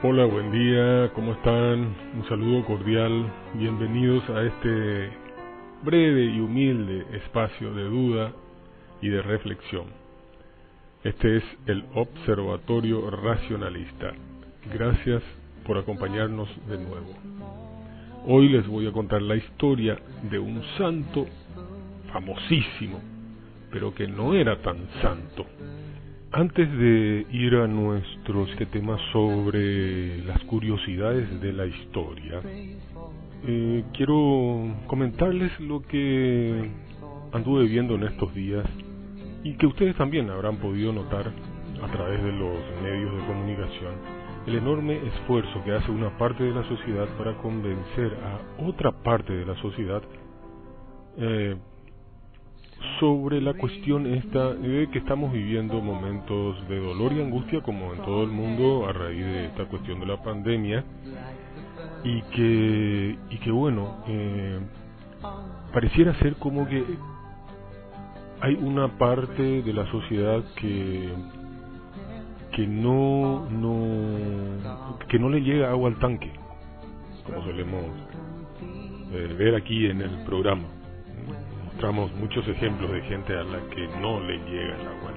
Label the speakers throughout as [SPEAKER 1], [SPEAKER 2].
[SPEAKER 1] Hola, buen día, ¿cómo están? Un saludo cordial, bienvenidos a este breve y humilde espacio de duda y de reflexión. Este es el Observatorio Racionalista. Gracias por acompañarnos de nuevo. Hoy les voy a contar la historia de un santo famosísimo, pero que no era tan santo antes de ir a nuestro este tema sobre las curiosidades de la historia, eh, quiero comentarles lo que anduve viendo en estos días y que ustedes también habrán podido notar a través de los medios de comunicación, el enorme esfuerzo que hace una parte de la sociedad para convencer a otra parte de la sociedad eh, sobre la cuestión esta de que estamos viviendo momentos de dolor y angustia como en todo el mundo a raíz de esta cuestión de la pandemia. Y que y que bueno eh, pareciera ser como que hay una parte de la sociedad que que no no que no le llega agua al tanque como solemos eh, ver aquí en el programa mostramos muchos ejemplos de gente a la que no le llega el agua.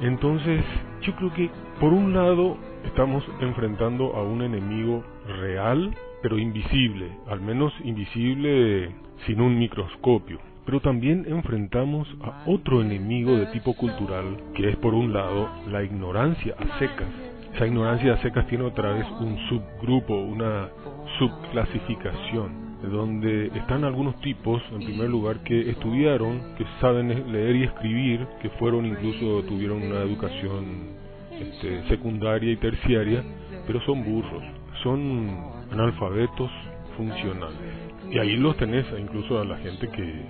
[SPEAKER 1] Entonces, yo creo que por un lado estamos enfrentando a un enemigo real, pero invisible, al menos invisible sin un microscopio. Pero también enfrentamos a otro enemigo de tipo cultural, que es por un lado la ignorancia a secas. Esa ignorancia a secas tiene otra vez un subgrupo, una subclasificación donde están algunos tipos, en primer lugar, que estudiaron, que saben leer y escribir, que fueron incluso, tuvieron una educación este, secundaria y terciaria, pero son burros, son analfabetos funcionales. Y ahí los tenés incluso a la gente que,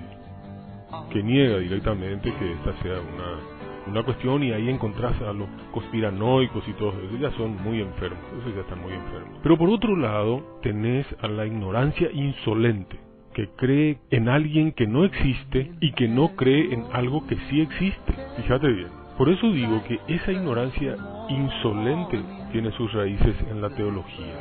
[SPEAKER 1] que niega directamente que esta sea una una cuestión y ahí encontrás a los conspiranoicos y todos esos, ya son muy enfermos, esos ya están muy enfermos. Pero por otro lado, tenés a la ignorancia insolente, que cree en alguien que no existe y que no cree en algo que sí existe. Fíjate bien. Por eso digo que esa ignorancia insolente tiene sus raíces en la teología.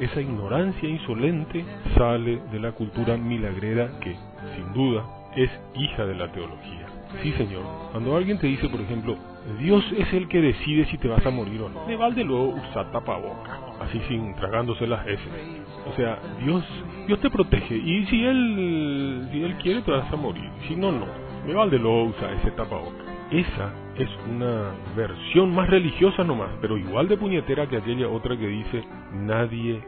[SPEAKER 1] Esa ignorancia insolente sale de la cultura milagrera que, sin duda, es hija de la teología. Sí, señor. Cuando alguien te dice, por ejemplo, Dios es el que decide si te vas a morir o no, vale luego usar tapaboca, así sin tragándose las S. O sea, Dios, Dios te protege y si él, si él quiere te vas a morir, si no, no. Me vale luego usar ese tapaboca. Esa es una versión más religiosa nomás, pero igual de puñetera que aquella otra que dice, nadie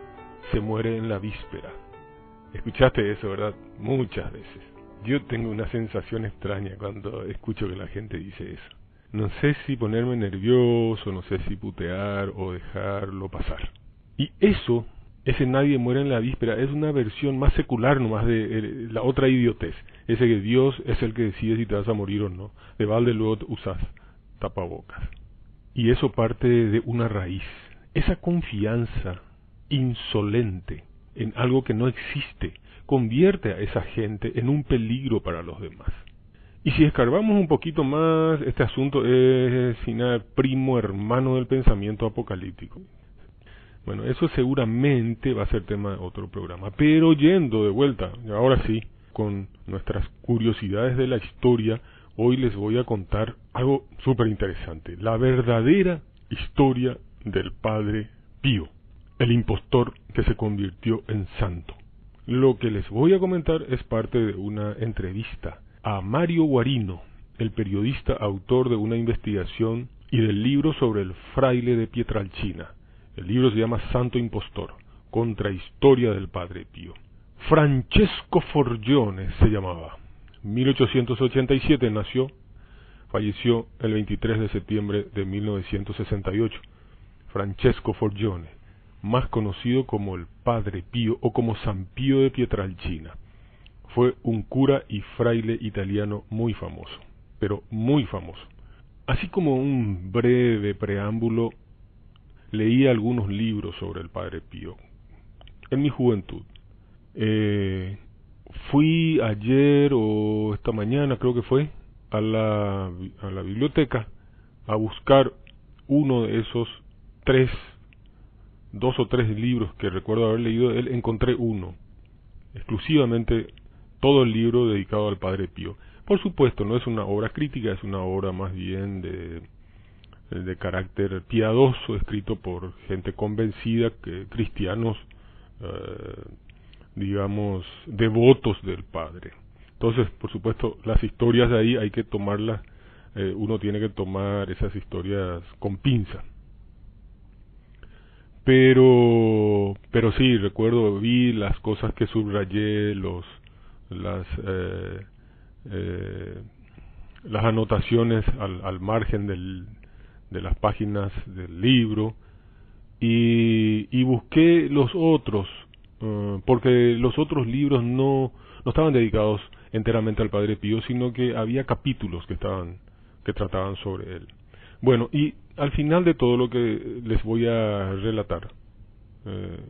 [SPEAKER 1] se muere en la víspera. Escuchaste eso, ¿verdad? Muchas veces. Yo tengo una sensación extraña cuando escucho que la gente dice eso. No sé si ponerme nervioso, no sé si putear o dejarlo pasar. Y eso, ese nadie muere en la víspera, es una versión más secular nomás de la otra idiotez. Ese que Dios es el que decide si te vas a morir o no. De balde luego usas tapabocas. Y eso parte de una raíz. Esa confianza insolente en algo que no existe convierte a esa gente en un peligro para los demás. Y si escarbamos un poquito más, este asunto es sin primo hermano del pensamiento apocalíptico. Bueno, eso seguramente va a ser tema de otro programa. Pero yendo de vuelta, ahora sí, con nuestras curiosidades de la historia, hoy les voy a contar algo súper interesante. La verdadera historia del Padre Pío, el impostor que se convirtió en santo. Lo que les voy a comentar es parte de una entrevista a Mario Guarino, el periodista autor de una investigación y del libro sobre el fraile de Pietralcina. El libro se llama Santo Impostor, Contrahistoria del Padre Pío. Francesco Forgione se llamaba. 1887 nació, falleció el 23 de septiembre de 1968. Francesco Forgione más conocido como el Padre Pío o como San Pío de Pietralcina. Fue un cura y fraile italiano muy famoso, pero muy famoso. Así como un breve preámbulo, leí algunos libros sobre el Padre Pío en mi juventud. Eh, fui ayer o esta mañana, creo que fue, a la, a la biblioteca a buscar uno de esos tres dos o tres libros que recuerdo haber leído él, encontré uno, exclusivamente todo el libro dedicado al Padre Pío. Por supuesto, no es una obra crítica, es una obra más bien de, de carácter piadoso, escrito por gente convencida, que cristianos, eh, digamos, devotos del Padre. Entonces, por supuesto, las historias de ahí hay que tomarlas, eh, uno tiene que tomar esas historias con pinza. Pero, pero sí, recuerdo, vi las cosas que subrayé, los, las, eh, eh, las anotaciones al, al margen del, de las páginas del libro y, y busqué los otros, uh, porque los otros libros no, no estaban dedicados enteramente al Padre Pío, sino que había capítulos que estaban que trataban sobre él. Bueno, y al final de todo lo que les voy a relatar, eh,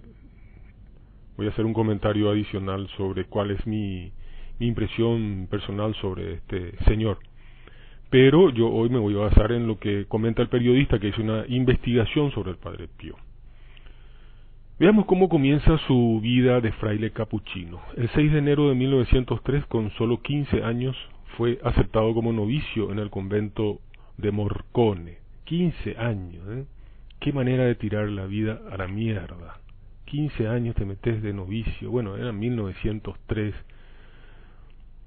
[SPEAKER 1] voy a hacer un comentario adicional sobre cuál es mi, impresión personal sobre este señor. Pero yo hoy me voy a basar en lo que comenta el periodista que hizo una investigación sobre el Padre Pío. Veamos cómo comienza su vida de fraile capuchino. El 6 de enero de 1903, con solo 15 años, fue aceptado como novicio en el convento de Morcone. 15 años, ¿eh? Qué manera de tirar la vida a la mierda. 15 años te metes de novicio. Bueno, era 1903.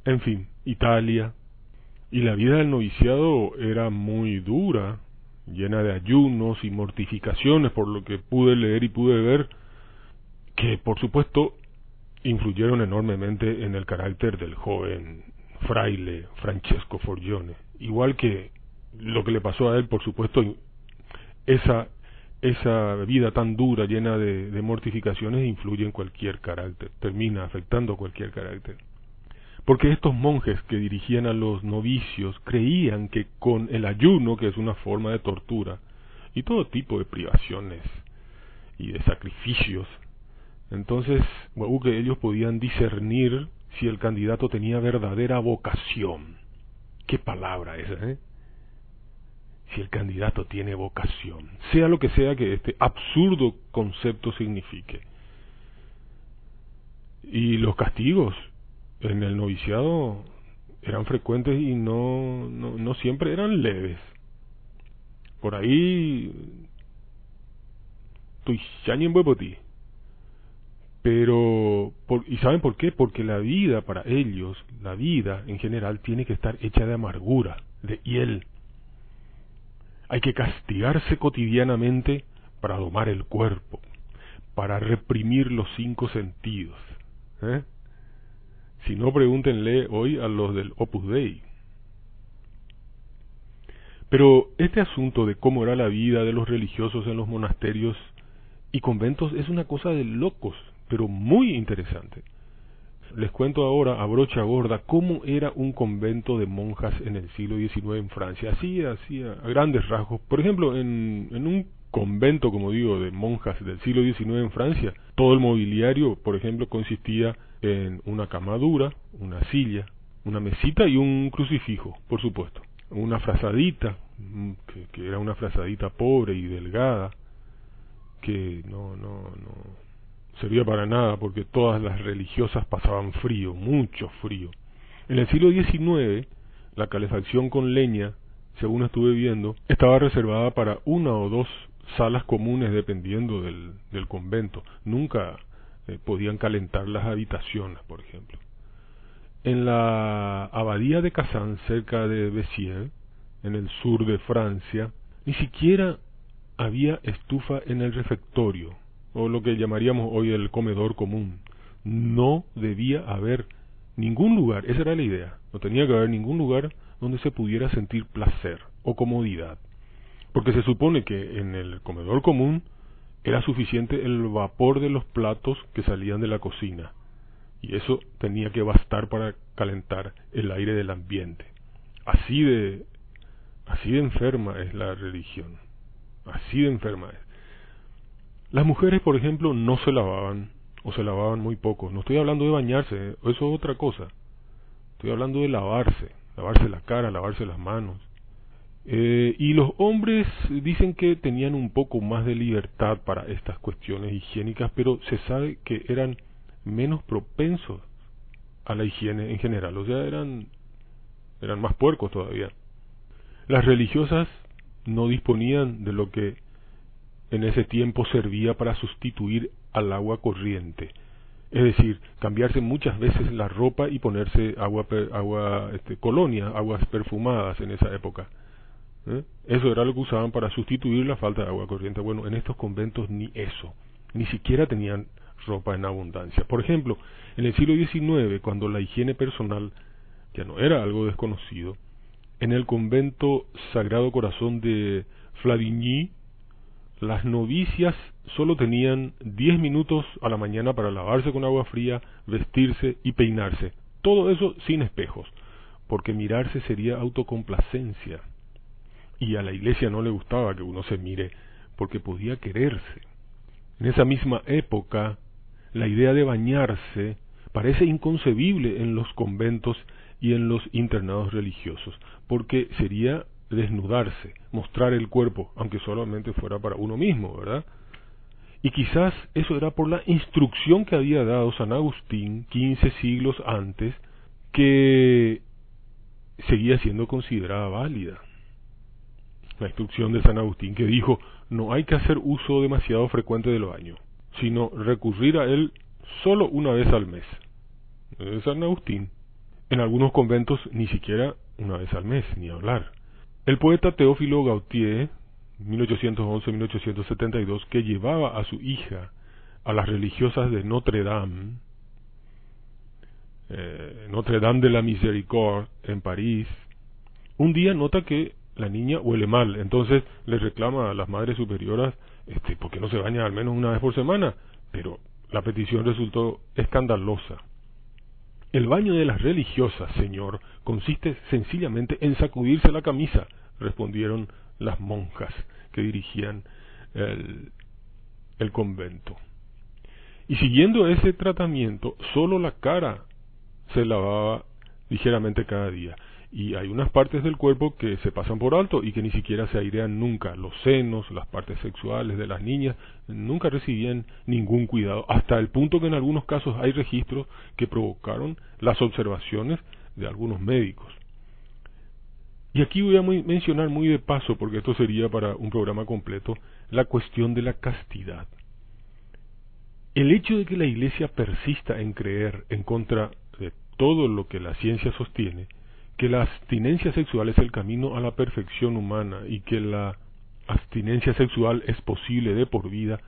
[SPEAKER 1] En fin, Italia. Y la vida del noviciado era muy dura, llena de ayunos y mortificaciones, por lo que pude leer y pude ver, que por supuesto influyeron enormemente en el carácter del joven fraile Francesco Forgione, igual que lo que le pasó a él, por supuesto, esa esa vida tan dura, llena de, mortificaciones, influye en cualquier carácter, termina afectando cualquier carácter porque estos monjes que dirigían a los novicios creían que con el ayuno, que es una forma de tortura, y todo tipo de privaciones y de sacrificios, entonces ellos podían discernir si el candidato tenía verdadera vocación. ¿Qué palabra esa, eh? Si el candidato tiene vocación, sea lo que sea que este absurdo concepto signifique. Y los castigos, en el noviciado eran frecuentes y no, no, no siempre eran leves. Por ahí, en. Pero, por, ¿y saben por qué? Porque la vida para ellos, la vida en general, tiene que estar hecha de amargura, de hiel. Hay que castigarse cotidianamente para domar el cuerpo, para reprimir los cinco sentidos. ¿eh? Si no, pregúntenle hoy a los del Opus Dei. Pero este asunto de cómo era la vida de los religiosos en los monasterios y conventos es una cosa de locos, pero muy interesante. Les cuento ahora a brocha gorda cómo era un convento de monjas en el siglo XIX en Francia. Así, así, a grandes rasgos. Por ejemplo, en, en un convento, como digo, de monjas del siglo XIX en Francia, todo el mobiliario, por ejemplo, consistía en una cama dura, una silla, una mesita y un crucifijo, por supuesto. Una frazadita, mm, que, era una frazadita pobre y delgada, que no, no, no servía para nada porque todas las religiosas pasaban frío, mucho frío. En el siglo XIX, la calefacción con leña, según estuve viendo, estaba reservada para una o dos salas comunes dependiendo del, del convento. Nunca eh, podían calentar las habitaciones, por ejemplo. En la abadía de Kazan, cerca de Bessières, en el sur de Francia, ni siquiera había estufa en el refectorio, o lo que llamaríamos hoy el comedor común. No debía haber ningún lugar, esa era la idea, no tenía que haber ningún lugar donde se pudiera sentir placer o comodidad. Porque se supone que en el comedor común era suficiente el vapor de los platos que salían de la cocina, y eso tenía que bastar para calentar el aire del ambiente. Así de así de enferma es la religión. Así de enferma es. Las mujeres, por ejemplo, no se lavaban o se lavaban muy poco. No estoy hablando de bañarse, eso es otra cosa. Estoy hablando de lavarse, lavarse la cara, lavarse las manos. Eh, y los hombres dicen que tenían un poco más de libertad para estas cuestiones higiénicas, pero se sabe que eran menos propensos a la higiene en general, o sea, eran, eran más puercos todavía. Las religiosas no disponían de lo que en ese tiempo servía para sustituir al agua corriente, es decir, cambiarse muchas veces la ropa y ponerse agua, agua este, colonia, aguas perfumadas en esa época. ¿eh? Eso era lo que usaban para sustituir la falta de agua corriente. Bueno, en estos conventos ni eso, ni siquiera tenían ropa en abundancia. Por ejemplo, en el siglo XIX, cuando la higiene personal ya no era algo desconocido, en el convento Sagrado Corazón de Flavigny, las novicias solo tenían diez minutos a la mañana para lavarse con agua fría, vestirse y peinarse. Todo eso sin espejos, porque mirarse sería autocomplacencia. Y a la iglesia no le gustaba que uno se mire, porque podía quererse. En esa misma época, la idea de bañarse parece inconcebible en los conventos y en los internados religiosos, porque sería desnudarse, mostrar el cuerpo, aunque solamente fuera para uno mismo, ¿verdad? Y quizás eso era por la instrucción que había dado San Agustín 15 siglos antes, que seguía siendo considerada válida. La instrucción de San Agustín que dijo, no hay que hacer uso demasiado frecuente del baño, sino recurrir a él solo una vez al mes. Es San Agustín. En algunos conventos ni siquiera una vez al mes, ni hablar. El poeta Teófilo Gautier, 1811-1872, que llevaba a su hija a las religiosas de Notre Dame, eh, Notre Dame de la Miséricorde, en París, un día nota que la niña huele mal, entonces le reclama a las madres superioras, este, ¿por qué no se baña al menos una vez por semana? Pero la petición resultó escandalosa. El baño de las religiosas, señor, consiste sencillamente en sacudirse la camisa, respondieron las monjas que dirigían el, el convento. Y siguiendo ese tratamiento, solo la cara se lavaba ligeramente cada día y hay unas partes del cuerpo que se pasan por alto y que ni siquiera se airean nunca. Los senos, las partes sexuales de las niñas nunca recibían ningún cuidado, hasta el punto que en algunos casos hay registros que provocaron las observaciones de algunos médicos. Y aquí voy a mencionar muy de paso, porque esto sería para un programa completo, la cuestión de la castidad. El hecho de que la Iglesia persista en creer en contra de todo lo que la ciencia sostiene, que la abstinencia sexual es el camino a la perfección humana y que la abstinencia sexual es posible de por vida,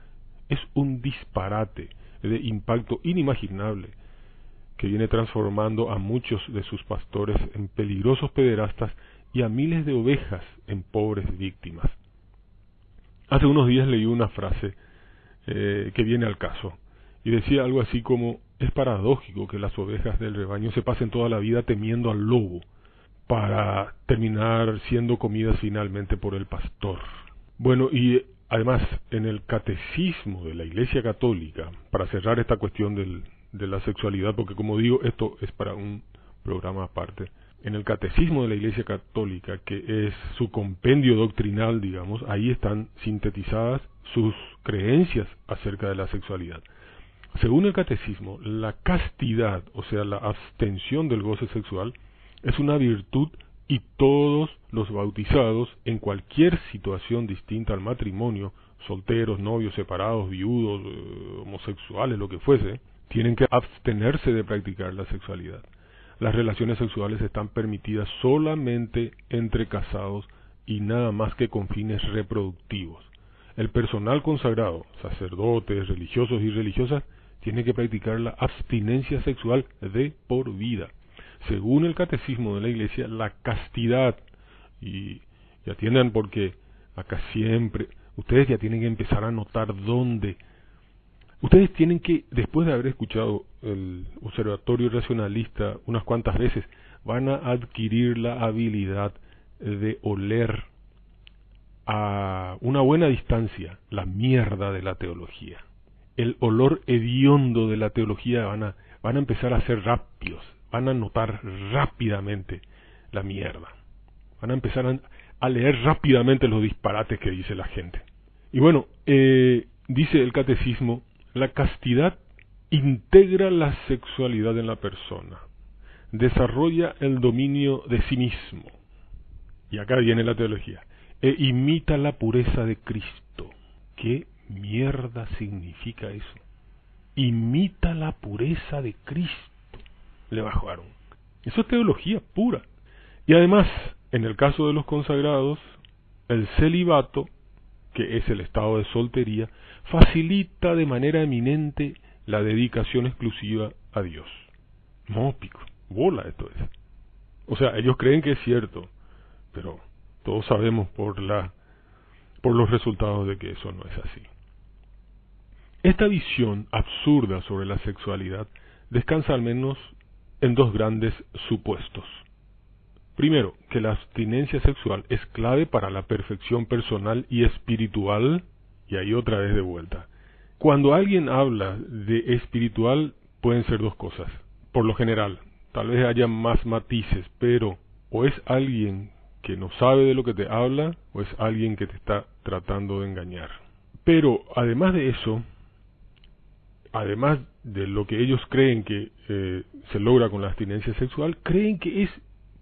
[SPEAKER 1] es un disparate de impacto inimaginable que viene transformando a muchos de sus pastores en peligrosos pederastas y a miles de ovejas en pobres víctimas. Hace unos días leí una frase eh, que viene al caso y decía algo así como es paradójico que las ovejas del rebaño se pasen toda la vida temiendo al lobo para terminar siendo comidas finalmente por el pastor. Bueno, y además en el catecismo de la Iglesia Católica, para cerrar esta cuestión del, de la sexualidad, porque como digo, esto es para un programa aparte, en el catecismo de la Iglesia Católica, que es su compendio doctrinal, digamos, ahí están sintetizadas sus creencias acerca de la sexualidad. Según el catecismo, la castidad, o sea, la abstención del goce sexual, es una virtud y todos los bautizados en cualquier situación distinta al matrimonio, solteros, novios, separados, viudos, eh, homosexuales, lo que fuese, tienen que abstenerse de practicar la sexualidad. Las relaciones sexuales están permitidas solamente entre casados y nada más que con fines reproductivos. El personal consagrado, sacerdotes, religiosos y religiosas, tiene que practicar la abstinencia sexual de por vida según el catecismo de la iglesia, la castidad. Y, y atiendan porque acá siempre, ustedes ya tienen que empezar a notar dónde. Ustedes tienen que, después de haber escuchado el observatorio racionalista unas cuantas veces, van a adquirir la habilidad de oler a una buena distancia la mierda de la teología. El olor hediondo de la teología van a, van a empezar a ser rápidos, van a notar rápidamente la mierda. Van a empezar a leer rápidamente los disparates que dice la gente. Y bueno, eh, dice el catecismo, la castidad integra la sexualidad en la persona, desarrolla el dominio de sí mismo, y acá viene la teología, e imita la pureza de Cristo. ¿Qué mierda significa eso? Imita la pureza de Cristo. Le bajaron. Eso es teología pura. Y además, en el caso de los consagrados, el celibato, que es el estado de soltería, facilita de manera eminente la dedicación exclusiva a Dios. Mópico, bola esto es. O sea, ellos creen que es cierto, pero todos sabemos por la por los resultados de que eso no es así. Esta visión absurda sobre la sexualidad descansa al menos en dos grandes supuestos. Primero, que la abstinencia sexual es clave para la perfección personal y espiritual, y ahí otra vez de vuelta. Cuando alguien habla de espiritual, pueden ser dos cosas. Por lo general, tal vez haya más matices, pero o es alguien que no sabe de lo que te habla, o es alguien que te está tratando de engañar. Pero además de eso, además de lo que ellos creen que eh, se logra con la abstinencia sexual, creen que es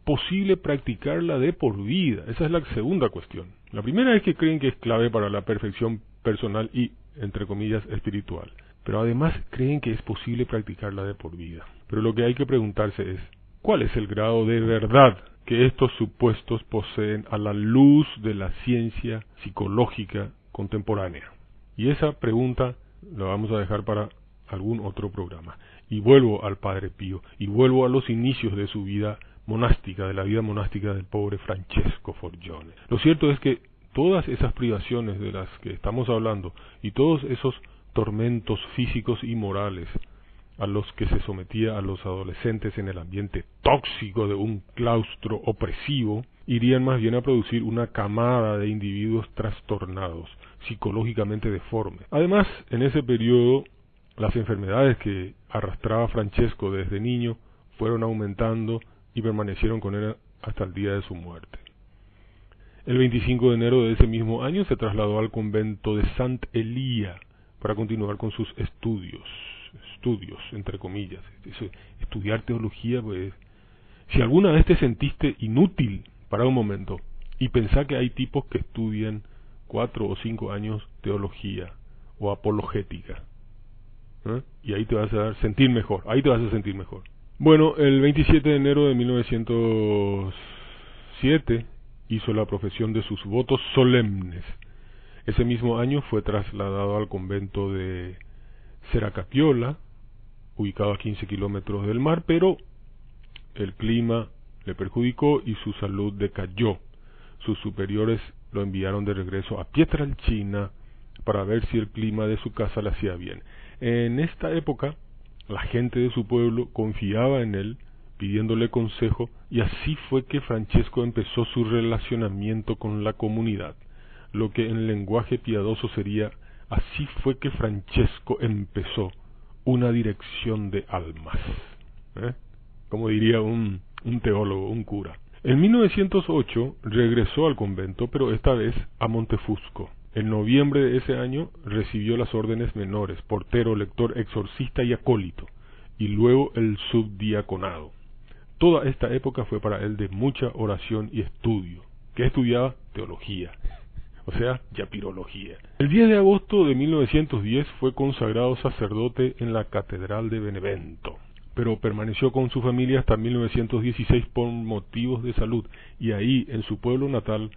[SPEAKER 1] posible practicarla de por vida. Esa es la segunda cuestión. La primera es que creen que es clave para la perfección personal y, entre comillas, espiritual. Pero además creen que es posible practicarla de por vida. Pero lo que hay que preguntarse es, ¿cuál es el grado de verdad que estos supuestos poseen a la luz de la ciencia psicológica contemporánea? Y esa pregunta la vamos a dejar para algún otro programa. Y vuelvo al Padre Pío, y vuelvo a los inicios de su vida monástica, de la vida monástica del pobre Francesco Forgione. Lo cierto es que todas esas privaciones de las que estamos hablando y todos esos tormentos físicos y morales a los que se sometía a los adolescentes en el ambiente tóxico de un claustro opresivo, irían más bien a producir una camada de individuos trastornados, psicológicamente deformes. Además, en ese periodo las enfermedades que arrastraba Francesco desde niño fueron aumentando y permanecieron con él hasta el día de su muerte. El 25 de enero de ese mismo año se trasladó al convento de Sant Elía para continuar con sus estudios, estudios entre comillas. Estudiar teología, pues, si alguna vez te sentiste inútil, para un momento y pensá que hay tipos que estudian cuatro o cinco años teología o apologética ¿eh? y ahí te vas a sentir mejor, ahí te vas a sentir mejor. Bueno, el 27 de enero de 1907 hizo la profesión de sus votos solemnes. Ese mismo año fue trasladado al convento de Seracapiola, ubicado a 15 kilómetros del mar, pero el clima le perjudicó y su salud decayó. Sus superiores lo enviaron de regreso a Pietralcina para ver si el clima de su casa le hacía bien. En esta época, la gente de su pueblo confiaba en él, pidiéndole consejo, y así fue que Francesco empezó su relacionamiento con la comunidad, lo que en lenguaje piadoso sería así fue que Francesco empezó una dirección de almas. ¿eh? Como diría un, un teólogo, un cura. En 1908 regresó al convento, pero esta vez a Montefusco. En noviembre de ese año recibió las órdenes menores, portero, lector, exorcista y acólito, y luego el subdiaconado. Toda esta época fue para él de mucha oración y estudio, que estudiaba teología, o sea, yapirología. El 10 de agosto de 1910 fue consagrado sacerdote en la Catedral de Benevento, pero permaneció con su familia hasta 1916 por motivos de salud, y ahí, en su pueblo natal,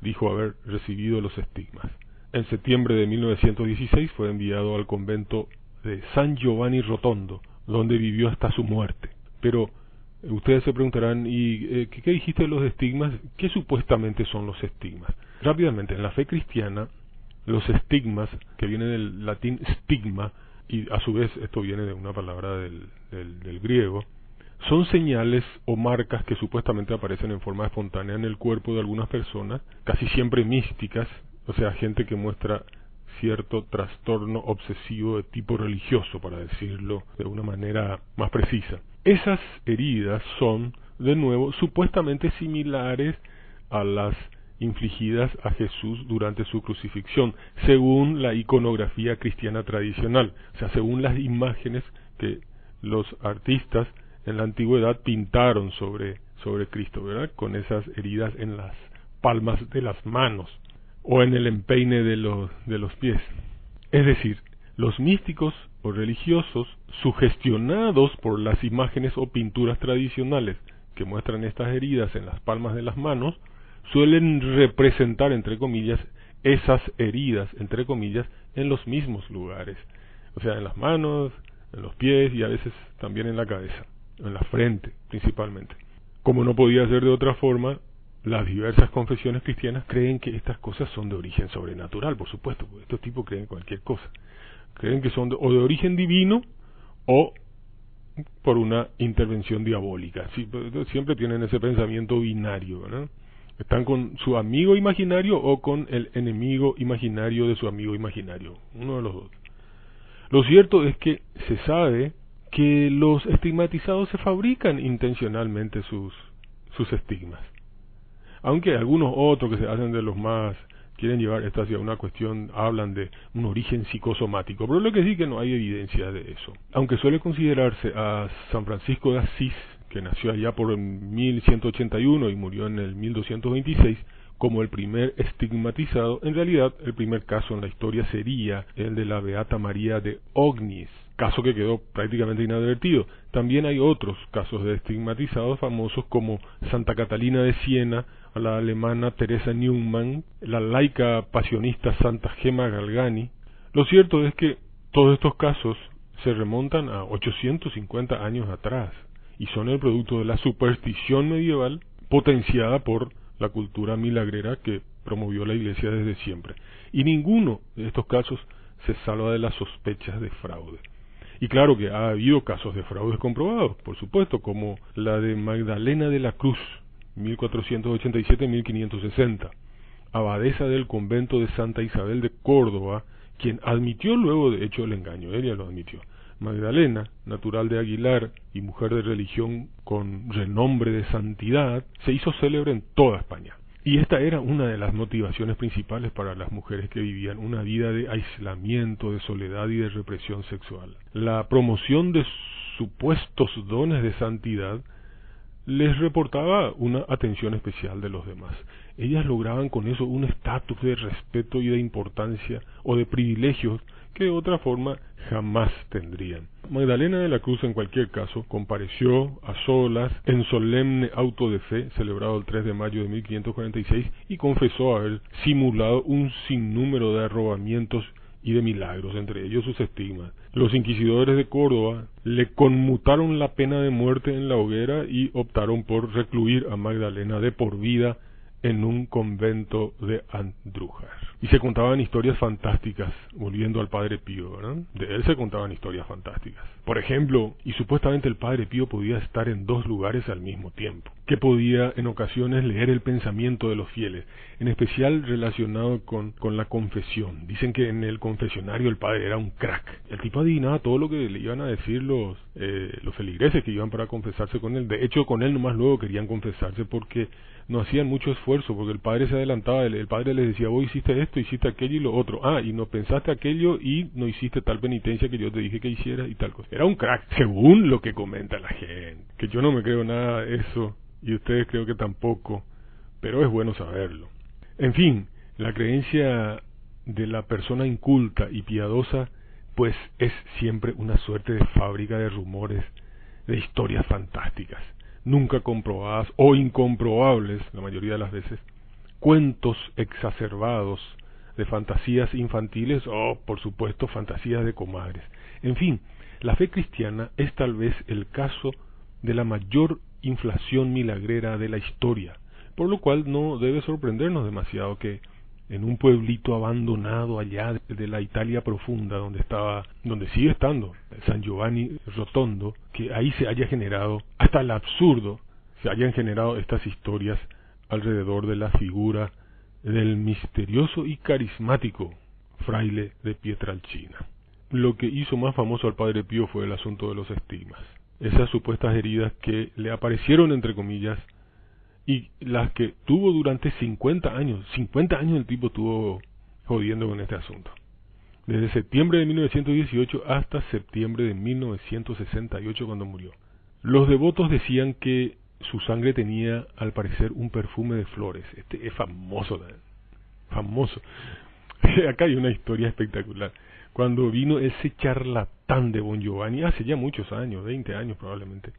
[SPEAKER 1] dijo haber recibido los estigmas. En septiembre de 1916 fue enviado al convento de San Giovanni Rotondo, donde vivió hasta su muerte. Pero eh, ustedes se preguntarán, ¿y eh, ¿qué, dijiste de los estigmas? ¿Qué supuestamente son los estigmas? Rápidamente, en la fe cristiana, los estigmas, que vienen del latín stigma, y a su vez esto viene de una palabra del, del griego, son señales o marcas que supuestamente aparecen en forma espontánea en el cuerpo de algunas personas, casi siempre místicas, o sea, gente que muestra cierto trastorno obsesivo de tipo religioso, para decirlo de una manera más precisa. Esas heridas son, de nuevo, supuestamente similares a las infligidas a Jesús durante su crucifixión, según la iconografía cristiana tradicional, o sea, según las imágenes que los artistas en la antigüedad pintaron sobre, sobre Cristo, ¿verdad? Con esas heridas en las palmas de las manos o en el empeine de los, de los pies. Es decir, los místicos o religiosos, sugestionados por las imágenes o pinturas tradicionales que muestran estas heridas en las palmas de las manos, suelen representar, entre comillas, esas heridas, entre comillas, en los mismos lugares, o sea, en las manos, en los pies y a veces también en la cabeza, en la frente principalmente. Como no podía ser de otra forma, las diversas confesiones cristianas creen que estas cosas son de origen sobrenatural, por supuesto, porque estos tipos creen cualquier cosa. Creen que son o de origen divino o por una intervención diabólica. siempre tienen ese pensamiento binario, ¿no? Están con su amigo imaginario o con el enemigo imaginario de su amigo imaginario, uno de los dos. Lo cierto es que se sabe que los estigmatizados se fabrican intencionalmente sus, sus estigmas. Aunque algunos otros que se hacen de los más quieren llevar esto hacia una cuestión, hablan de un origen psicosomático, pero lo que sí que no hay evidencia de eso. Aunque suele considerarse a San Francisco de Asís que nació allá por 1181 y murió en el 1226, como el primer estigmatizado, en realidad el primer caso en la historia sería el de la Beata María de Ognis, caso que quedó prácticamente inadvertido. También hay otros casos de estigmatizados famosos como Santa Catalina de Siena, la alemana Teresa Neumann, la laica pasionista Santa Gema Galgani. Lo cierto es que todos estos casos se remontan a 850 años atrás y son el producto de la superstición medieval potenciada por la cultura milagrera que promovió la Iglesia desde siempre. Y ninguno de estos casos se salva de las sospechas de fraude. Y claro que ha habido casos de fraudes comprobados, por supuesto, como la de Magdalena de la Cruz, 1487-1560, abadesa del convento de Santa Isabel de Córdoba, quien admitió luego de hecho el engaño, ella lo admitió. Magdalena, natural de Aguilar y mujer de religión con renombre de santidad, se hizo célebre en toda España. Y esta era una de las motivaciones principales para las mujeres que vivían una vida de aislamiento, de soledad y de represión sexual. La promoción de supuestos dones de santidad les reportaba una atención especial de los demás. Ellas lograban con eso un estatus de respeto y de importancia o de privilegios que de otra forma jamás tendrían. Magdalena de la Cruz, en cualquier caso, compareció a solas en solemne auto de fe celebrado el 3 de mayo de 1546 y confesó haber simulado un sinnúmero de arrobamientos y de milagros, entre ellos sus estigmas. Los inquisidores de Córdoba le conmutaron la pena de muerte en la hoguera y optaron por recluir a Magdalena de por vida en un convento de Andrújar. Y se contaban historias fantásticas, volviendo al Padre Pío, ¿verdad? De él se contaban historias fantásticas. Por ejemplo, y supuestamente el Padre Pío podía estar en dos lugares al mismo tiempo, que podía en ocasiones leer el pensamiento de los fieles, en especial relacionado con, con la confesión. Dicen que en el confesionario el Padre era un crack. El tipo adivinaba todo lo que le iban a decir los, eh, los feligreses que iban para confesarse con él. De hecho, con él nomás luego querían confesarse porque no hacían mucho esfuerzo, porque el padre se adelantaba, el, padre les decía, vos hiciste esto, hiciste aquello y lo otro, ah, y no pensaste aquello y no hiciste tal penitencia que yo te dije que hicieras y tal cosa. Era un crack, según lo que comenta la gente, que yo no me creo nada de eso y ustedes creo que tampoco, pero es bueno saberlo. En fin, la creencia de la persona inculta y piadosa pues es siempre una suerte de fábrica de rumores, de historias fantásticas nunca comprobadas o incomprobables, la mayoría de las veces, cuentos exacerbados de fantasías infantiles o, por supuesto, fantasías de comadres. En fin, la fe cristiana es tal vez el caso de la mayor inflación milagrera de la historia, por lo cual no debe sorprendernos demasiado que en un pueblito abandonado allá de la Italia profunda donde estaba, donde sigue estando San Giovanni Rotondo, que ahí se haya generado, hasta el absurdo, se hayan generado estas historias alrededor de la figura del misterioso y carismático fraile de Pietralcina. Lo que hizo más famoso al padre Pío fue el asunto de los estigmas, esas supuestas heridas que le aparecieron entre comillas y las que tuvo durante 50 años. 50 años el tipo estuvo jodiendo con este asunto. Desde septiembre de 1918 hasta septiembre de 1968 cuando murió. Los devotos decían que su sangre tenía al parecer un perfume de flores. Este es famoso, famoso. Acá hay una historia espectacular. Cuando vino ese charlatán de Bon Giovanni, hace ya muchos años, 20 años probablemente,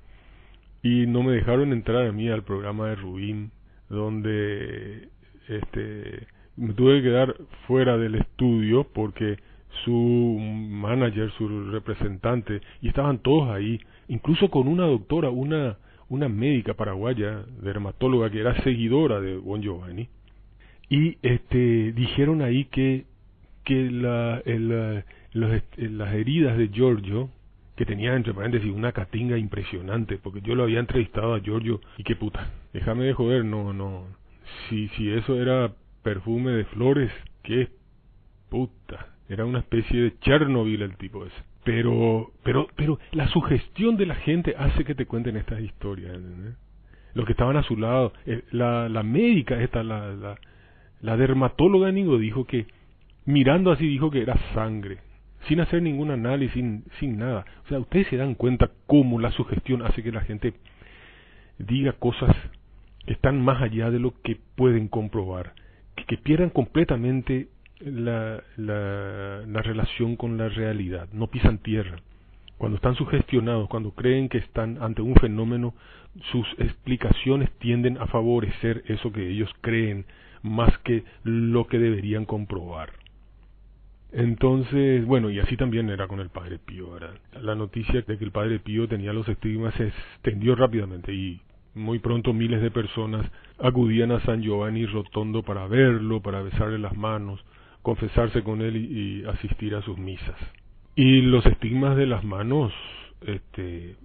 [SPEAKER 1] y no me dejaron entrar a mí al programa de Rubín, donde este me tuve que quedar fuera del estudio porque su manager, su representante, y estaban todos ahí, incluso con una doctora, una una médica paraguaya, dermatóloga, que era seguidora de Bon Giovanni, y este dijeron ahí que que la, el, las heridas de Giorgio que tenía entre paréntesis una catinga impresionante porque yo lo había entrevistado a Giorgio y qué puta déjame de joder no no si si eso era perfume de flores qué puta era una especie de Chernobyl el tipo ese. Pero pero pero la sugestión de la gente hace que te cuenten estas historias los que estaban a su lado eh, la la médica esta la la, la dermatóloga Nigo dijo que mirando así dijo que era sangre sin hacer ningún análisis sin, sin nada o sea ustedes se dan cuenta cómo la sugestión hace que la gente diga cosas que están más allá de lo que pueden comprobar que, que pierdan completamente la, la, la relación con la realidad, no pisan tierra. Cuando están sugestionados, cuando creen que están ante un fenómeno, sus explicaciones tienden a favorecer eso que ellos creen más que lo que deberían comprobar. Entonces, bueno, y así también era con el Padre Pío, ¿verdad? La noticia de que el Padre Pío tenía los estigmas se extendió rápidamente y muy pronto miles de personas acudían a San Giovanni Rotondo para verlo, para besarle las manos, confesarse con él y, asistir a sus misas. Y los estigmas de las manos, este,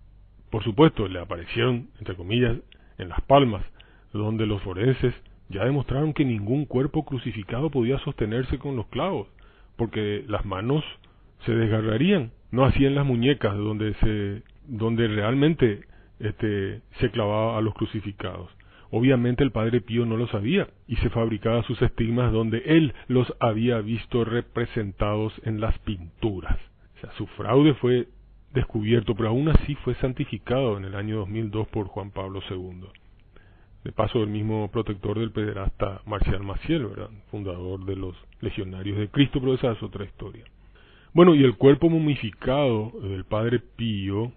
[SPEAKER 1] por supuesto, le aparecieron, entre comillas, en las palmas, donde los forenses ya demostraron que ningún cuerpo crucificado podía sostenerse con los clavos, porque las manos se desgarrarían, no así en las muñecas, donde se, donde realmente este, se clavaba a los crucificados. Obviamente el padre Pío no lo sabía y se fabricaba sus estigmas donde él los había visto representados en las pinturas. O sea, su fraude fue descubierto, pero aún así fue santificado en el año 2002 por Juan Pablo II. De paso, el mismo protector del pederasta Marcial Maciel, ¿verdad? fundador de los Legionarios de Cristo, pero esa es otra historia. Bueno, y el cuerpo momificado del padre Pío,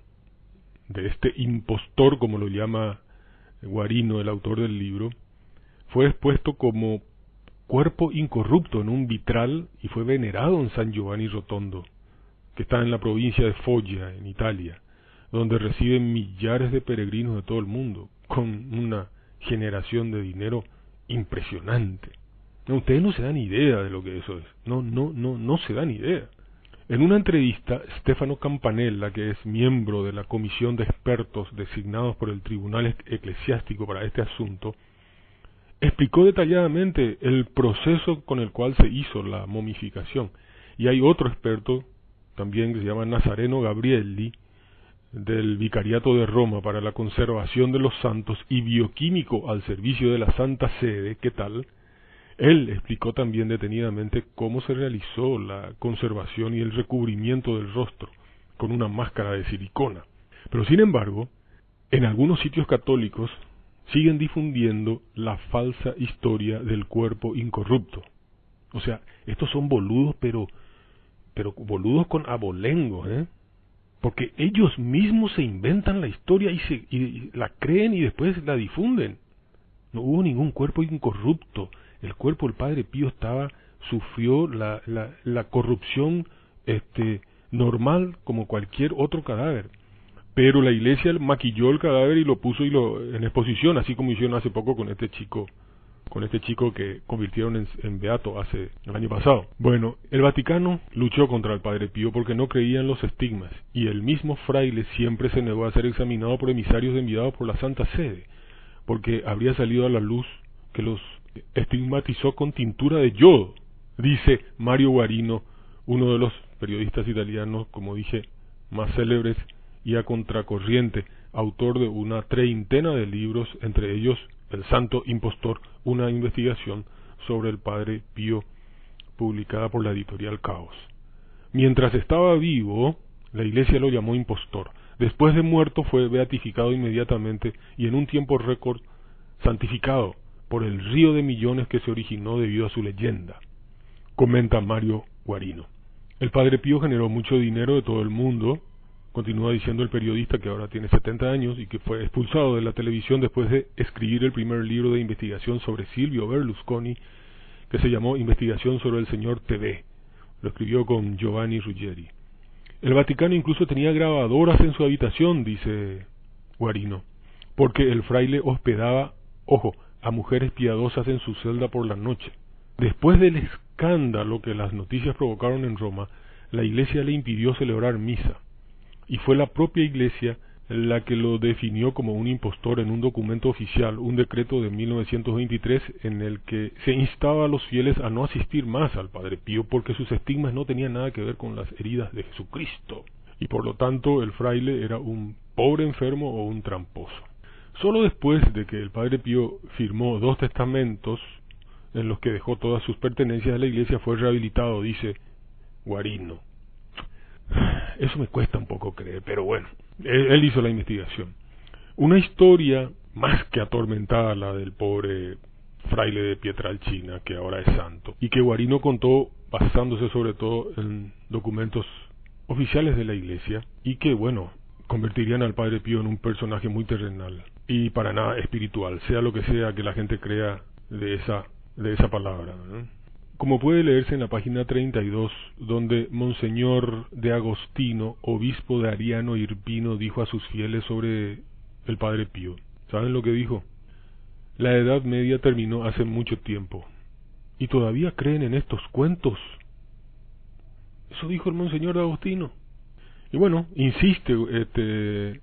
[SPEAKER 1] de este impostor, como lo llama Guarino, el autor del libro, fue expuesto como cuerpo incorrupto en un vitral y fue venerado en San Giovanni Rotondo, que está en la provincia de Foggia, en Italia, donde reciben millares de peregrinos de todo el mundo, con una generación de dinero impresionante. ustedes no se dan idea de lo que eso es. No, no, no, no se dan idea. En una entrevista, Stefano Campanella, que es miembro de la comisión de expertos designados por el Tribunal Eclesiástico para este asunto, explicó detalladamente el proceso con el cual se hizo la momificación. Y hay otro experto, también que se llama Nazareno Gabrielli, del Vicariato de Roma para la conservación de los santos y bioquímico al servicio de la Santa Sede, ¿qué tal? Él explicó también detenidamente cómo se realizó la conservación y el recubrimiento del rostro con una máscara de silicona. Pero sin embargo, en algunos sitios católicos siguen difundiendo la falsa historia del cuerpo incorrupto. O sea, estos son boludos, pero, pero boludos con abolengo, ¿eh? Porque ellos mismos se inventan la historia y, se, y la creen y después la difunden. No hubo ningún cuerpo incorrupto el cuerpo del Padre Pío estaba, sufrió la, la, la corrupción este, normal como cualquier otro cadáver. Pero la iglesia maquilló el cadáver y lo puso y lo, en exposición, así como hicieron hace poco con este chico con este chico que convirtieron en, beato hace el año pasado. Bueno, el Vaticano luchó contra el Padre Pío porque no creía en los estigmas y el mismo fraile siempre se negó a ser examinado por emisarios enviados por la Santa Sede porque habría salido a la luz que los estigmatizó con tintura de yodo, dice Mario Guarino, uno de los periodistas italianos, como dije, más célebres y a contracorriente, autor de una treintena de libros, entre ellos El Santo Impostor, una investigación sobre el Padre Pío, publicada por la editorial Caos. Mientras estaba vivo, la iglesia lo llamó impostor. Después de muerto fue beatificado inmediatamente y en un tiempo récord santificado por el río de millones que se originó debido a su leyenda, comenta Mario Guarino. El padre Pío generó mucho dinero de todo el mundo, continúa diciendo el periodista que ahora tiene 70 años y que fue expulsado de la televisión después de escribir el primer libro de investigación sobre Silvio Berlusconi, que se llamó Investigación sobre el señor TV. Lo escribió con Giovanni Ruggeri. El Vaticano incluso tenía grabadoras en su habitación, dice Guarino, porque el fraile hospedaba, ojo, a mujeres piadosas en su celda por la noche. Después del escándalo que las noticias provocaron en Roma, la iglesia le impidió celebrar misa, y fue la propia iglesia la que lo definió como un impostor en un documento oficial, un decreto de 1923 en el que se instaba a los fieles a no asistir más al Padre Pío porque sus estigmas no tenían nada que ver con las heridas de Jesucristo y por lo tanto el fraile era un pobre enfermo o un tramposo. Solo después de que el Padre Pío firmó dos testamentos en los que dejó todas sus pertenencias a la iglesia fue rehabilitado, dice Guarino. Eso me cuesta un poco creer, pero bueno, él, hizo la investigación. Una historia más que atormentada la del pobre fraile de Pietralcina, que ahora es santo, y que Guarino contó basándose sobre todo en documentos oficiales de la iglesia, y que, bueno, convertirían al Padre Pío en un personaje muy terrenal y para nada espiritual, sea lo que sea que la gente crea de esa, de esa palabra como puede leerse en la página 32, donde Monseñor de Agostino, obispo de Ariano Irpino, dijo a sus fieles sobre el Padre Pío. ¿Saben lo que dijo? La Edad Media terminó hace mucho tiempo. ¿Y todavía creen en estos cuentos? Eso dijo el Monseñor de Agostino. Y bueno, insiste este,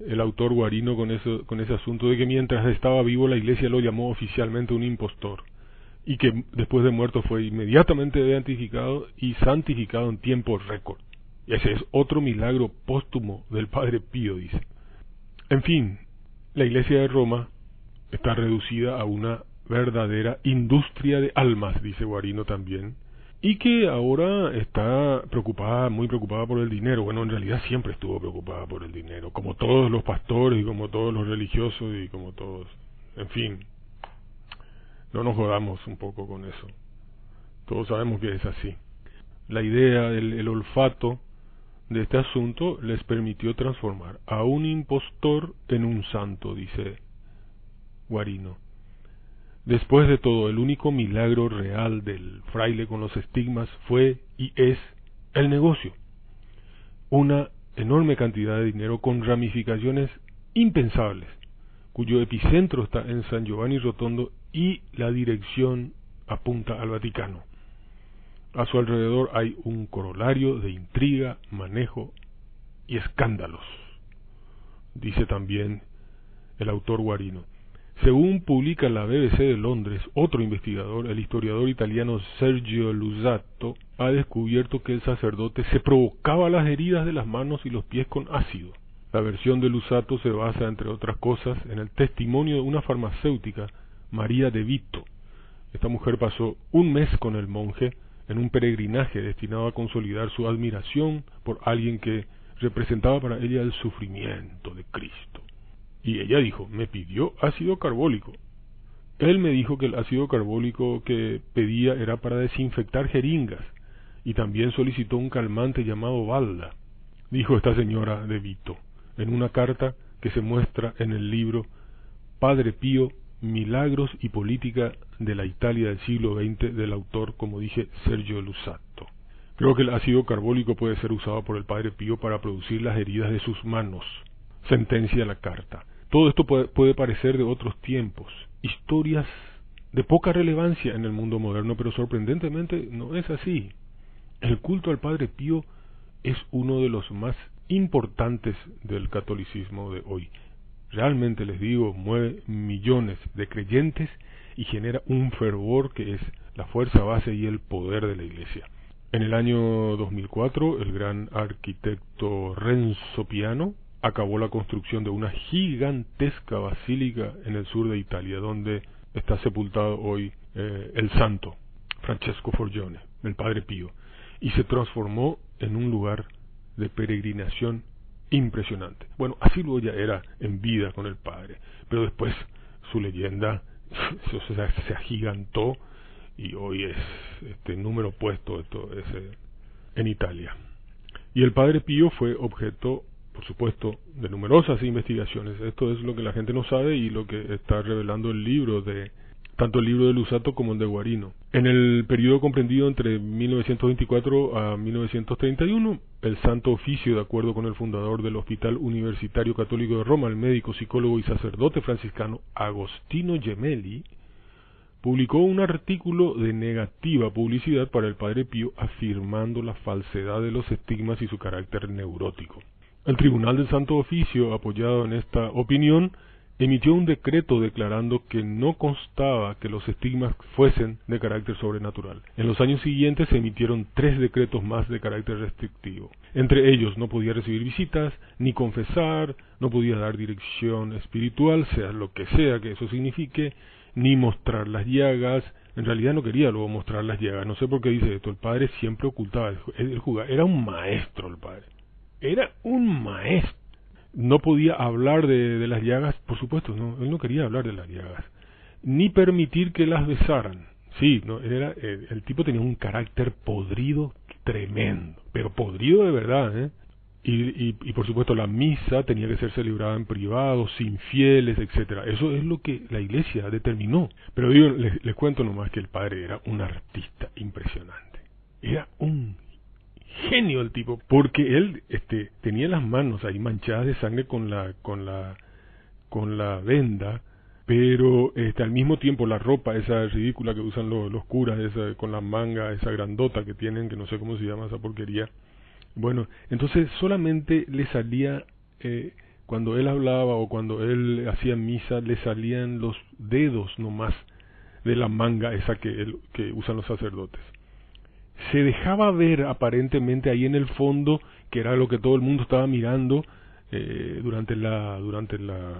[SPEAKER 1] el autor Guarino con, eso, con ese asunto de que mientras estaba vivo la Iglesia lo llamó oficialmente un impostor y que después de muerto fue inmediatamente beatificado y santificado en tiempo récord. Ese es otro milagro póstumo del Padre Pío, dice. En fin, la Iglesia de Roma está reducida a una verdadera industria de almas, dice Guarino también, y que ahora está preocupada, muy preocupada por el dinero. Bueno, en realidad siempre estuvo preocupada por el dinero, como todos los pastores y como todos los religiosos y como todos, en fin, no nos jodamos un poco con eso. Todos sabemos que es así. La idea, el, el olfato de este asunto les permitió transformar a un impostor en un santo, dice Guarino. Después de todo, el único milagro real del fraile con los estigmas fue y es el negocio. Una enorme cantidad de dinero con ramificaciones impensables, cuyo epicentro está en San Giovanni Rotondo y la dirección apunta al Vaticano. A su alrededor hay un corolario de intriga, manejo y escándalos, dice también el autor Guarino. Según publica la BBC de Londres, otro investigador, el historiador italiano Sergio Lusato, ha descubierto que el sacerdote se provocaba las heridas de las manos y los pies con ácido. La versión de Lusato se basa, entre otras cosas, en el testimonio de una farmacéutica María de Vito. Esta mujer pasó un mes con el monje en un peregrinaje destinado a consolidar su admiración por alguien que representaba para ella el sufrimiento de Cristo. Y ella dijo, me pidió ácido carbólico. Él me dijo que el ácido carbólico que pedía era para desinfectar jeringas y también solicitó un calmante llamado balda, dijo esta señora de Vito, en una carta que se muestra en el libro Padre Pío Milagros y política de la Italia del siglo XX del autor, como dije, Sergio Lusato. Creo que el ácido carbólico puede ser usado por el Padre Pío para producir las heridas de sus manos. Sentencia la carta. Todo esto puede, puede parecer de otros tiempos, historias de poca relevancia en el mundo moderno, pero sorprendentemente no es así. El culto al Padre Pío es uno de los más importantes del catolicismo de hoy realmente les digo, mueve millones de creyentes y genera un fervor que es la fuerza base y el poder de la Iglesia. En el año 2004, el gran arquitecto Renzo Piano acabó la construcción de una gigantesca basílica en el sur de Italia, donde está sepultado hoy eh, el santo Francesco Forgione, el Padre Pío, y se transformó en un lugar de peregrinación impresionante. Bueno, así luego ya era en vida con el Padre, pero después su leyenda se, agigantó y hoy es este número puesto esto es, en Italia. Y el Padre Pío fue objeto por supuesto, de numerosas investigaciones. Esto es lo que la gente no sabe y lo que está revelando el libro de tanto el libro de Lusato como el de Guarino. En el periodo comprendido entre 1924 a 1931, el Santo Oficio, de acuerdo con el fundador del Hospital Universitario Católico de Roma, el médico, psicólogo y sacerdote franciscano Agostino Gemelli, publicó un artículo de negativa publicidad para el Padre Pío afirmando la falsedad de los estigmas y su carácter neurótico. El Tribunal del Santo Oficio, apoyado en esta opinión, emitió un decreto declarando que no constaba que los estigmas fuesen de carácter sobrenatural. En los años siguientes se emitieron tres decretos más de carácter restrictivo. Entre ellos no podía recibir visitas, ni confesar, no podía dar dirección espiritual, sea lo que sea que eso signifique, ni mostrar las llagas. En realidad no quería luego mostrar las llagas. No sé por qué dice esto. El padre siempre ocultaba. El, Era un maestro el padre era un maestro. No podía hablar de, las llagas, por supuesto, no, él no quería hablar de las llagas, ni permitir que las besaran. Sí, no, era, el, el tipo tenía un carácter podrido tremendo, pero podrido de verdad, ¿eh? Y, y, por supuesto la misa tenía que ser celebrada en privado, sin fieles, etcétera. Eso es lo que la iglesia determinó. Pero digo, les cuento nomás que el padre era un artista impresionante. Era un genio el tipo, porque él este, tenía las manos ahí manchadas de sangre con la, con la, con la venda, pero este, al mismo tiempo la ropa esa ridícula que usan los, curas, esa, con la manga, esa grandota que tienen, que no sé cómo se llama esa porquería. Bueno, entonces solamente le salía, eh, cuando él hablaba o cuando él hacía misa, le salían los dedos nomás de la manga esa que, que usan los sacerdotes se dejaba ver aparentemente ahí en el fondo, que era lo que todo el mundo estaba mirando eh, durante, la, durante la,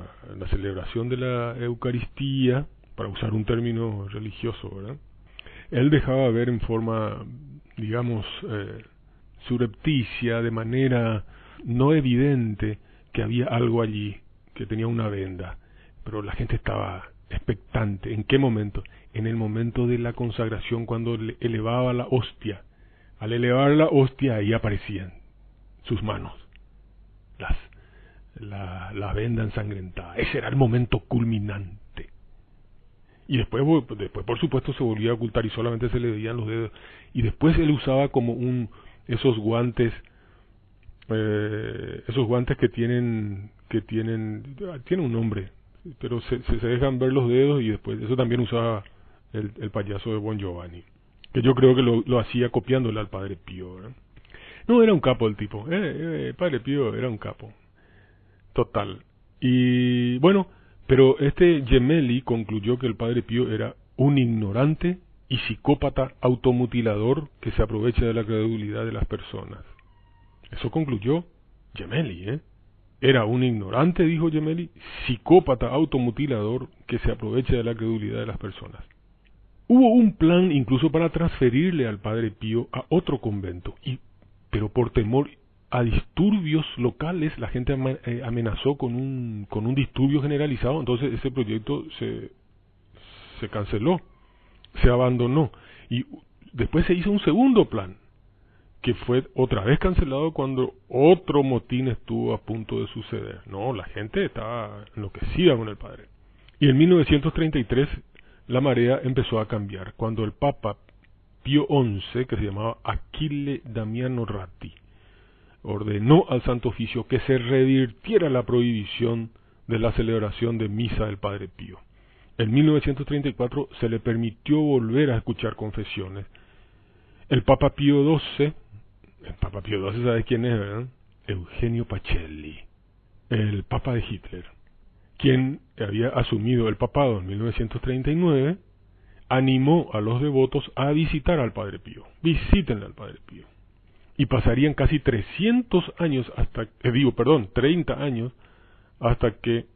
[SPEAKER 1] celebración de la Eucaristía, para usar un término religioso, ¿verdad? Él dejaba ver en forma, digamos, eh, surrepticia, de manera no evidente, que había algo allí, que tenía una venda, pero la gente estaba expectante. ¿En qué momento? En el momento de la consagración, cuando elevaba la hostia. Al elevar la hostia, ahí aparecían sus manos, las, la, la venda ensangrentada. Ese era el momento culminante. Y después, después, por supuesto, se volvía a ocultar y solamente se le veían los dedos. Y después él usaba como un esos guantes, eh, esos guantes que tienen, que tienen, tiene un nombre, pero se, se, dejan ver los dedos y después eso también usaba el, payaso de Bon Giovanni, que yo creo que lo, lo hacía copiándole al Padre Pío. No, era un capo el tipo, eh, eh, Padre Pío era un capo, total. Y bueno, pero este Gemelli concluyó que el Padre Pío era un ignorante y psicópata automutilador que se aprovecha de la credulidad de las personas. Eso concluyó Gemelli, ¿eh? Era un ignorante, dijo Gemelli, psicópata automutilador que se aprovecha de la credulidad de las personas. Hubo un plan incluso para transferirle al padre Pío a otro convento, y, pero por temor a disturbios locales la gente eh, amenazó con un, con un disturbio generalizado, entonces ese proyecto se, se canceló, se abandonó. Y después se hizo un segundo plan, que fue otra vez cancelado cuando otro motín estuvo a punto de suceder. No, la gente estaba enloquecida con el padre. Y en 1933 la marea empezó a cambiar cuando el Papa Pío XI, que se llamaba Aquile Damiano Ratti, ordenó al Santo Oficio que se revirtiera la prohibición de la celebración de misa del Padre Pío. En 1934 se le permitió volver a escuchar confesiones. El Papa Pío XII el Papa Pío XII, ¿sabes quién es, verdad? Eugenio Pacelli, el Papa de Hitler, quien había asumido el papado en 1939, animó a los devotos a visitar al Padre Pío. Visítenle al Padre Pío. y pasarían casi 300 años hasta, eh, digo, perdón, 30 años hasta que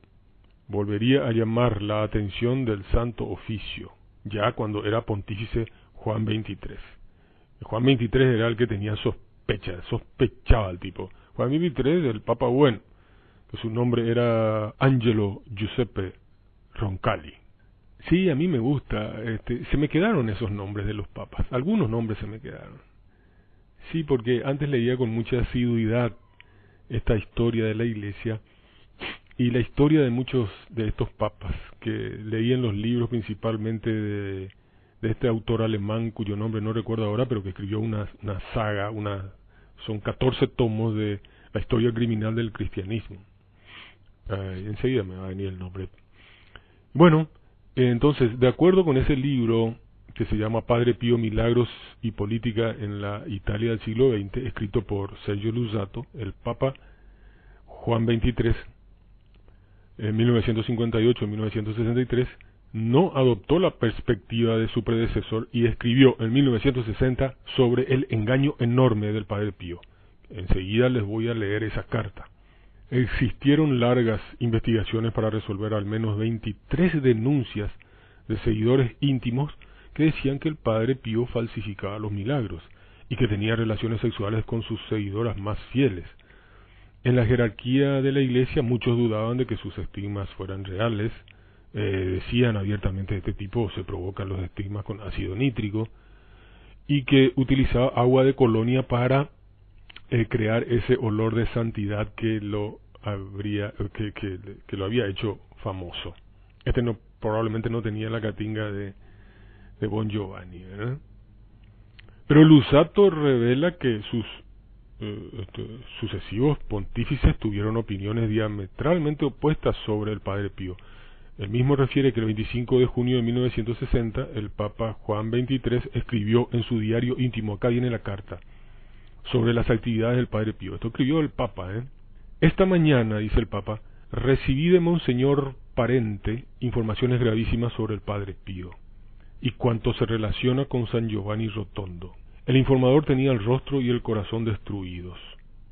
[SPEAKER 1] volvería a llamar la atención del Santo Oficio, ya cuando era pontífice Juan 23. Juan 23 era el que tenía sospecha, sospechaba el tipo. Juan 23, el Papa Bueno, que su nombre era Angelo Giuseppe Roncalli. Sí, a mí me gusta, este, se me quedaron esos nombres de los papas, algunos nombres se me quedaron. Sí, porque antes leía con mucha asiduidad esta historia de la iglesia y la historia de muchos de estos papas que leí en los libros principalmente de, este autor alemán cuyo nombre no recuerdo ahora, pero que escribió una, una saga, una, son 14 tomos de la historia criminal del cristianismo. enseguida me va a venir el nombre. Bueno, entonces, de acuerdo con ese libro que se llama Padre Pío Milagros y Política en la Italia del siglo XX, escrito por Sergio Lusato, el Papa Juan XXIII, en 1958-1963, no adoptó la perspectiva de su predecesor y escribió en 1960 sobre el engaño enorme del Padre Pío. Enseguida les voy a leer esa carta. Existieron largas investigaciones para resolver al menos 23 denuncias de seguidores íntimos que decían que el padre Pío falsificaba los milagros y que tenía relaciones sexuales con sus seguidoras más fieles. En la jerarquía de la iglesia muchos dudaban de que sus estigmas fueran reales, eh, decían abiertamente de este tipo se provocan los estigmas con ácido nítrico, y que utilizaba agua de colonia para eh, crear ese olor de santidad que lo habría que, que, lo había hecho famoso. Este no probablemente no tenía la catinga de, de Bon Giovanni, ¿verdad? Pero Lusato revela que sus eh, este, sucesivos pontífices tuvieron opiniones diametralmente opuestas sobre el Padre Pío. El mismo refiere que el 25 de junio de 1960 el Papa Juan XXIII escribió en su diario íntimo, acá viene la carta, sobre las actividades del Padre Pío. Esto escribió el Papa, ¿eh? Esta mañana, dice el Papa, recibí de Monseñor Parente informaciones gravísimas sobre el Padre Pío y cuanto se relaciona con San Giovanni Rotondo. El informador tenía el rostro y el corazón destruidos.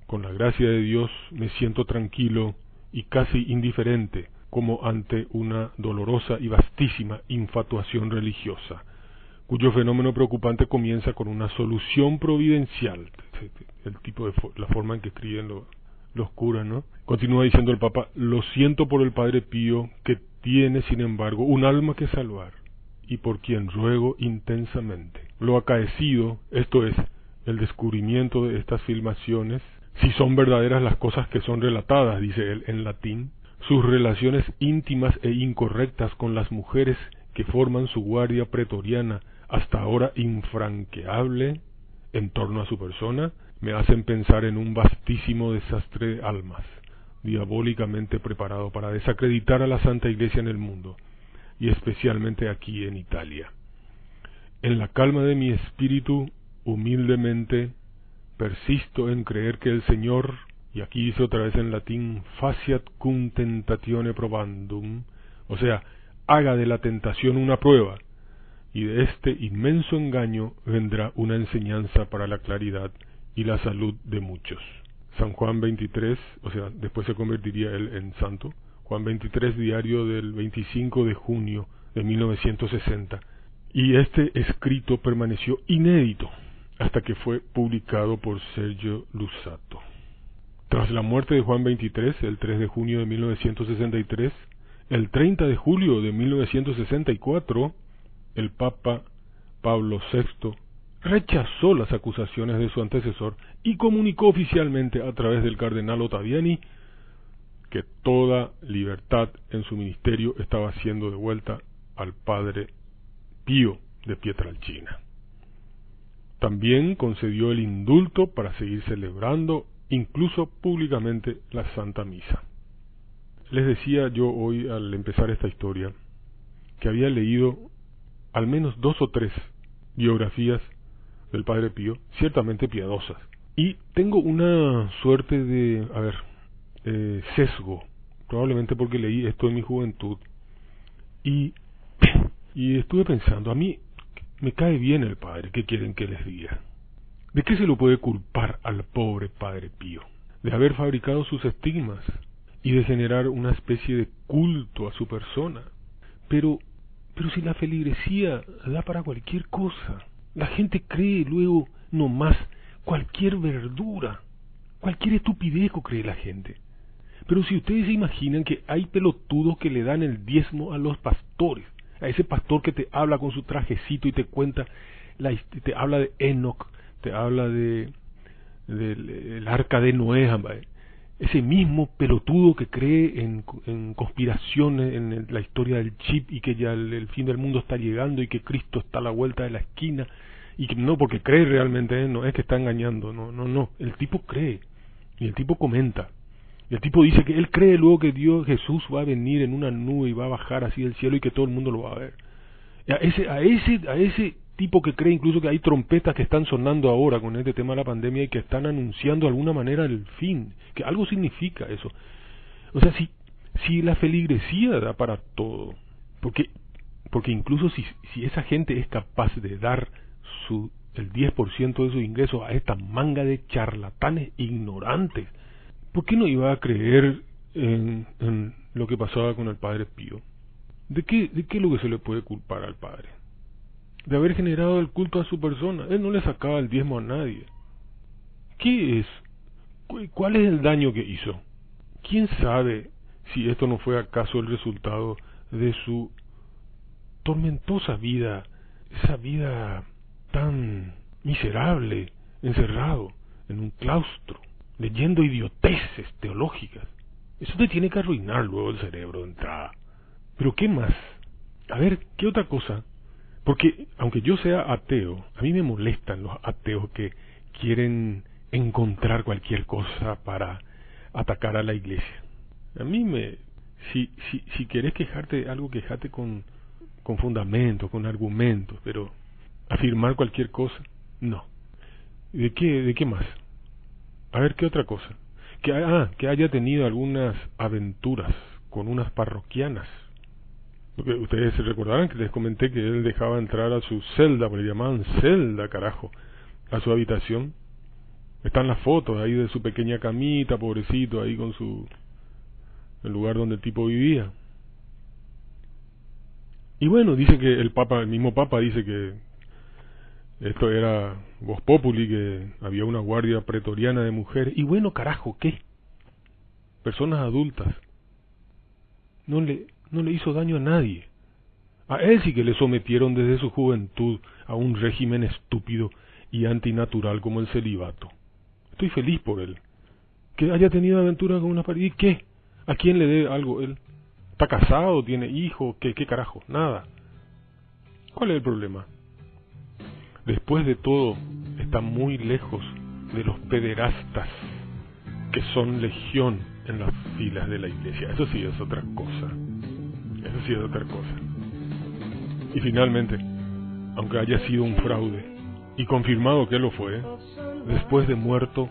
[SPEAKER 1] Con la gracia de Dios me siento tranquilo y casi indiferente como ante una dolorosa y vastísima infatuación religiosa, cuyo fenómeno preocupante comienza con una solución providencial, el tipo de la forma en que escriben los curas, ¿no? Continúa diciendo el Papa, lo siento por el Padre Pío, que tiene, sin embargo, un alma que salvar, y por quien ruego intensamente. Lo acaecido, esto es, el descubrimiento de estas filmaciones, si son verdaderas las cosas que son relatadas, dice él en latín, sus relaciones íntimas e incorrectas con las mujeres que forman su guardia pretoriana hasta ahora infranqueable en torno a su persona, me hacen pensar en un vastísimo desastre de almas, diabólicamente preparado para desacreditar a la Santa Iglesia en el mundo, y especialmente aquí en Italia. En la calma de mi espíritu, humildemente, persisto en creer que el Señor, y aquí dice otra vez en latín, faciat cum tentatione probandum, o sea, haga de la tentación una prueba, y de este inmenso engaño vendrá una enseñanza para la claridad y la salud de muchos. San Juan 23, o sea, después se convertiría él en santo. Juan 23, diario del 25 de junio de 1960. Y este escrito permaneció inédito hasta que fue publicado por Sergio Lusato. Tras la muerte de Juan 23, el 3 de junio de 1963, el 30 de julio de 1964, el Papa Pablo VI rechazó las acusaciones de su antecesor y comunicó oficialmente a través del cardenal Ottaviani que toda libertad en su ministerio estaba siendo devuelta al padre Pío de Pietralcina. También concedió el indulto para seguir celebrando incluso públicamente la Santa Misa. Les decía yo hoy al empezar esta historia que había leído al menos dos o tres biografías del Padre Pío, ciertamente piadosas. Y tengo una suerte de, a ver, eh, sesgo, probablemente porque leí esto en mi juventud. Y, y estuve pensando, a mí me cae bien el Padre, ¿qué quieren que les diga? ¿De qué se lo puede culpar al pobre Padre Pío? De haber fabricado sus estigmas y de generar una especie de culto a su persona. Pero, pero si la feligresía da para cualquier cosa, la gente cree luego no más cualquier verdura, cualquier estupidez cree la gente. Pero si ustedes se imaginan que hay pelotudos que le dan el diezmo a los pastores, a ese pastor que te habla con su trajecito y te cuenta, la, te habla de Enoch, te habla de del arca de Noé, ese mismo pelotudo que cree en, en conspiraciones, en la historia del chip y que ya el, fin del mundo está llegando y que Cristo está a la vuelta de la esquina y que no porque cree realmente, no es que está engañando, no, no, no, el tipo cree y el tipo comenta. Y el tipo dice que él cree luego que Dios Jesús va a venir en una nube y va a bajar así del cielo y que todo el mundo lo va a ver. A ese, a ese, a ese tipo que cree incluso que hay trompetas que están sonando ahora con este tema de la pandemia y que están anunciando de alguna manera el fin, que algo significa eso. O sea, si, si la feligresía da para todo, porque, porque incluso si, si esa gente es capaz de dar su, el 10% de sus ingresos a esta manga de charlatanes ignorantes, ¿por qué no iba a creer en, lo que pasaba con el padre Pío? ¿De qué, ¿De qué es lo que se le puede culpar al padre? De haber generado el culto a su persona. Él no le sacaba el diezmo a nadie. ¿Qué es? ¿Cuál es el daño que hizo? ¿Quién sabe si esto no fue acaso el resultado de su tormentosa vida, esa vida tan miserable, encerrado en un claustro, leyendo idioteces teológicas? Eso te tiene que arruinar luego el cerebro de entrada. Pero ¿qué más? A ver, ¿qué otra cosa porque aunque yo sea ateo, a mí me molestan los ateos que quieren encontrar cualquier cosa para atacar a la iglesia. A mí me... Si, si, si querés quejarte de algo, quejate con, con fundamentos, con argumentos, pero afirmar cualquier cosa, no. ¿De qué, de qué más? A ver, ¿qué otra cosa? Que, ah, que haya tenido algunas aventuras con unas parroquianas ustedes se recordarán que les comenté que él dejaba entrar a su celda, porque le llamaban celda, carajo, a su habitación. Están las fotos ahí de su pequeña camita, pobrecito, ahí con su... el lugar donde el tipo vivía. Y bueno, dice que el Papa, el mismo Papa dice que esto era Voz Populi, que había una guardia pretoriana de mujeres. Y bueno, carajo, ¿qué? Personas adultas. No le, no le hizo daño a nadie. A él sí que le sometieron desde su juventud a un régimen estúpido y antinatural como el celibato. Estoy feliz por él. Que haya tenido aventuras con una pareja. ¿Y qué? ¿A quién le dé algo él? ¿Está casado? ¿Tiene hijos? ¿Qué, qué carajo? Nada. ¿Cuál es el problema? Después de todo, está muy lejos de los pederastas que son legión en las filas de la iglesia. Eso sí es otra cosa. Eso sí es otra cosa. Y finalmente, aunque haya sido un fraude, y confirmado que lo fue, después de muerto,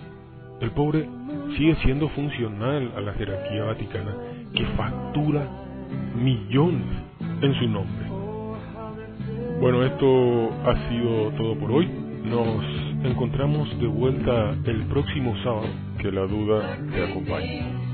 [SPEAKER 1] el pobre sigue siendo funcional a la jerarquía vaticana que factura millones en su nombre. Bueno, esto ha sido todo por hoy. Nos encontramos de vuelta el próximo sábado. Que la duda te acompañe.